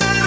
Bye.